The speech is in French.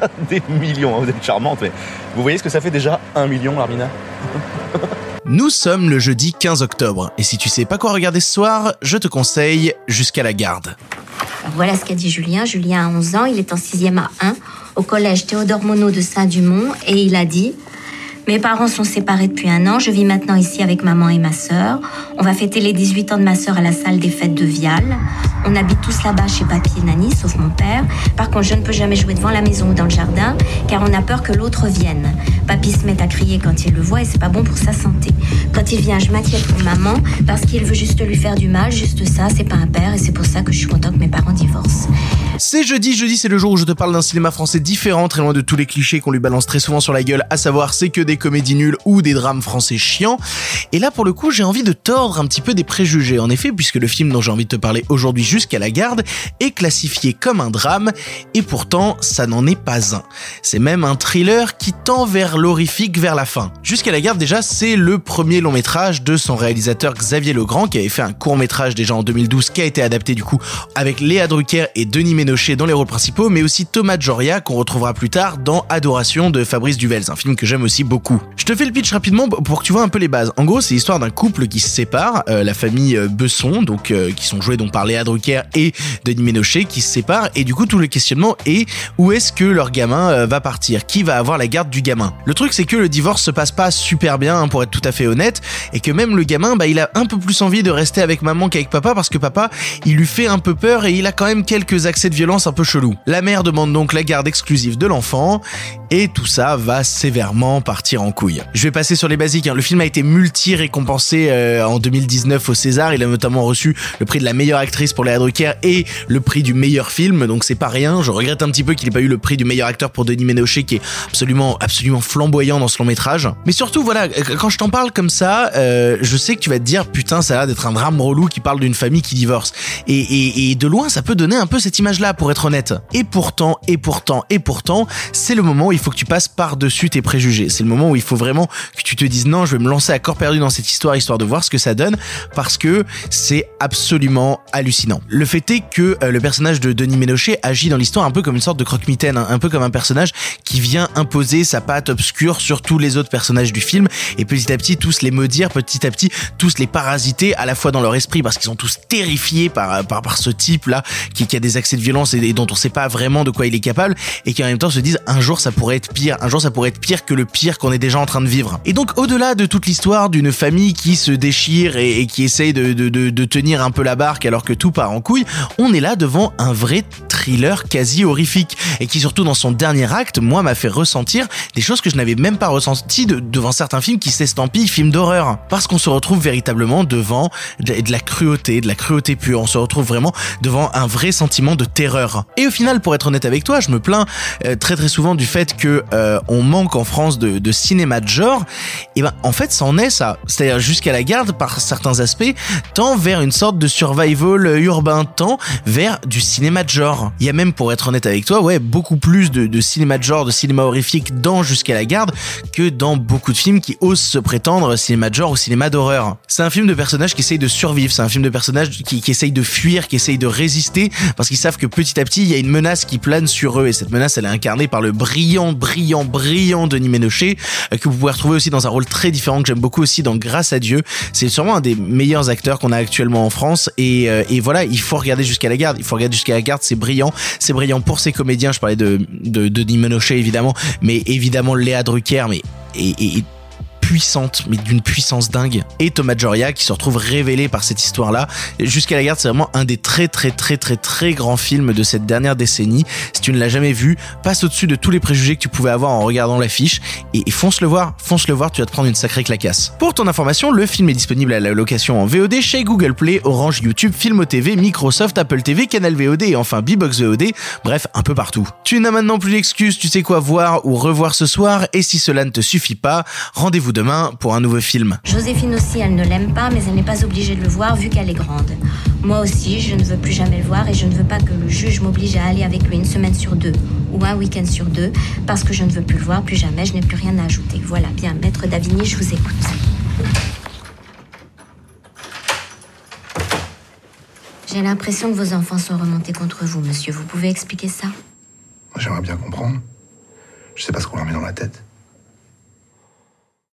des millions, hein, vous êtes charmante, mais vous voyez ce que ça fait déjà un million, Armina Nous sommes le jeudi 15 octobre, et si tu sais pas quoi regarder ce soir, je te conseille Jusqu'à la garde. Voilà ce qu'a dit Julien. Julien a 11 ans, il est en 6e à 1 au collège Théodore Monod de Saint-Dumont et il a dit mes parents sont séparés depuis un an. Je vis maintenant ici avec maman et ma sœur. On va fêter les 18 ans de ma sœur à la salle des fêtes de Vial. On habite tous là-bas chez papy et Nani, sauf mon père. Par contre, je ne peux jamais jouer devant la maison ou dans le jardin, car on a peur que l'autre vienne. Papy se met à crier quand il le voit et c'est pas bon pour sa santé. Quand il vient, je m'inquiète pour maman, parce qu'il veut juste lui faire du mal, juste ça, c'est pas un père, et c'est pour ça que je suis content que mes parents divorcent. C'est jeudi, jeudi c'est le jour où je te parle d'un cinéma français différent, très loin de tous les clichés qu'on lui balance très souvent sur la gueule, à savoir c'est que des comédies nulles ou des drames français chiants. Et là pour le coup j'ai envie de tordre un petit peu des préjugés, en effet, puisque le film dont j'ai envie de te parler aujourd'hui jusqu'à la garde est classifié comme un drame, et pourtant ça n'en est pas un. C'est même un thriller qui tend vers l'horrifique vers la fin. Jusqu'à la garde déjà c'est le premier long métrage de son réalisateur Xavier Legrand qui avait fait un court métrage déjà en 2012 qui a été adapté du coup avec Léa Drucker et Denis Ménochet dans les rôles principaux, mais aussi Thomas Joria qu'on retrouvera plus tard dans Adoration de Fabrice Duvels, un film que j'aime aussi beaucoup. Je te fais le pitch rapidement pour que tu vois un peu les bases. En gros, c'est l'histoire d'un couple qui se sépare, euh, la famille euh, Besson, donc euh, qui sont joués donc par Léa Drucker et Denis Ménochet, qui se séparent, et du coup tout le questionnement est où est-ce que leur gamin va partir, qui va avoir la garde du gamin? Le truc c'est que le divorce se passe pas super bien, hein, pour être tout à fait honnête, et que même le gamin, bah il a un peu plus envie de rester avec maman qu'avec papa parce que papa, il lui fait un peu peur et il a quand même quelques accès de violence un peu chelou. La mère demande donc la garde exclusive de l'enfant et tout ça va sévèrement partir en couille. Je vais passer sur les basiques. hein. Le film a été multi-récompensé euh, en 2019 au César. Il a notamment reçu le prix de la meilleure actrice pour Léa Drucker et le prix du meilleur film. Donc c'est pas rien. Je regrette un petit peu qu'il ait pas eu le prix du meilleur acteur pour Denis Ménochet qui est absolument, absolument flamboyant dans ce long métrage. Mais surtout, voilà, quand je t'en parle comme ça, euh, je sais que tu vas te dire putain, ça a l'air d'être un drame relou qui parle d'une famille qui divorce. Et, et, et de loin, ça peut donner un peu cette image-là, pour être honnête. Et pourtant, et pourtant, et pourtant, c'est le moment où il faut que tu passes par-dessus tes préjugés. C'est le moment où il faut vraiment que tu te dises non, je vais me lancer à corps perdu dans cette histoire, histoire de voir ce que ça donne, parce que c'est absolument hallucinant. Le fait est que euh, le personnage de Denis Ménochet agit dans l'histoire un peu comme une sorte de croque-mitaine, hein, un peu comme un personnage qui vient imposer sa patte obscure sur tous les autres personnages du film, et petit à petit tous les maudire, petit à petit tous les parasiter à la fois dans leur esprit parce qu'ils sont tous terrifiés par par, ce type là qui, a des accès de violence et, dont on sait pas vraiment de quoi il est capable et qui en même temps se disent un jour ça pourrait être pire, un jour ça pourrait être pire que le pire qu'on est déjà en train de vivre. Et donc au-delà de toute l'histoire d'une famille qui se déchire et, qui essaye de, de, tenir un peu la barque alors que tout part en couille, on est là devant un vrai thriller quasi horrifique et qui surtout dans son dernier acte, moi m'a fait ressentir des choses que je n'avais même pas ressenties de, devant certains films qui s'estampillent films d'horreur. Parce qu'on se retrouve véritablement devant de, la cruauté, de la cruauté pure. On se retrouve vraiment devant un vrai sentiment de terreur. Et au final, pour être honnête avec toi, je me plains euh, très très souvent du fait que euh, on manque en France de cinéma de genre. Et ben en fait, ça en est ça. C'est-à-dire jusqu'à la garde par certains aspects, tend vers une sorte de survival urbain, tend vers du cinéma de genre. Il y a même, pour être honnête avec toi, ouais, beaucoup plus de, cinéma de genre, de cinéma horrifique dans Jusqu'à la garde que dans beaucoup de films qui osent se prétendre cinéma de genre ou cinéma d'horreur. C'est un film de personnages qui essayent de survivre, c'est un film de personnages qui, qui essayent de fuir, qui essayent de résister, parce qu'ils savent que petit à petit, il y a une menace qui plane sur eux, et cette menace, elle est incarnée par le brillant, brillant, brillant Denis Ménochet, que vous pouvez retrouver aussi dans un rôle très différent que j'aime beaucoup aussi dans Grâce à Dieu. C'est sûrement un des meilleurs acteurs qu'on a actuellement en France, et, euh, et voilà, il faut regarder jusqu'à la garde, il faut regarder jusqu'à la garde, c'est brillant, c'est brillant pour ses comédiens, je parlais de, de, de Denis Ménochet évidemment, mais évidemment Léa Drucker, mais et, puissante, mais d'une puissance dingue. Et Thomas Joria qui se retrouve révélé par cette histoire-là. Jusqu'à la garde, c'est vraiment un des très très très très très grands films de cette dernière décennie. Si tu ne l'as jamais vu, passe au-dessus de tous les préjugés que tu pouvais avoir en regardant l'affiche et, fonce le voir, fonce le voir, tu vas te prendre une sacrée clacasse. Pour ton information, le film est disponible à la location en VOD chez Google Play, Orange, YouTube, Filmo TV, Microsoft, Apple TV, Canal VOD et enfin Bbox VOD, bref, un peu partout. Tu n'as maintenant plus d'excuses, tu sais quoi voir ou revoir ce soir et si cela ne te suffit pas, rendez-vous demain pour un nouveau film. Joséphine aussi, elle ne l'aime pas, mais elle n'est pas obligée de le voir vu qu'elle est grande. Moi aussi, je ne veux plus jamais le voir et je ne veux pas que le juge m'oblige à aller avec lui une semaine sur deux ou un week-end sur deux parce que je ne veux plus le voir, plus jamais, je n'ai plus rien à ajouter. Voilà, bien, maître Davigny, je vous écoute. J'ai l'impression que vos enfants sont remontés contre vous, monsieur. Vous pouvez expliquer ça? J'aimerais bien comprendre. Je sais pas ce qu'on leur met dans la tête.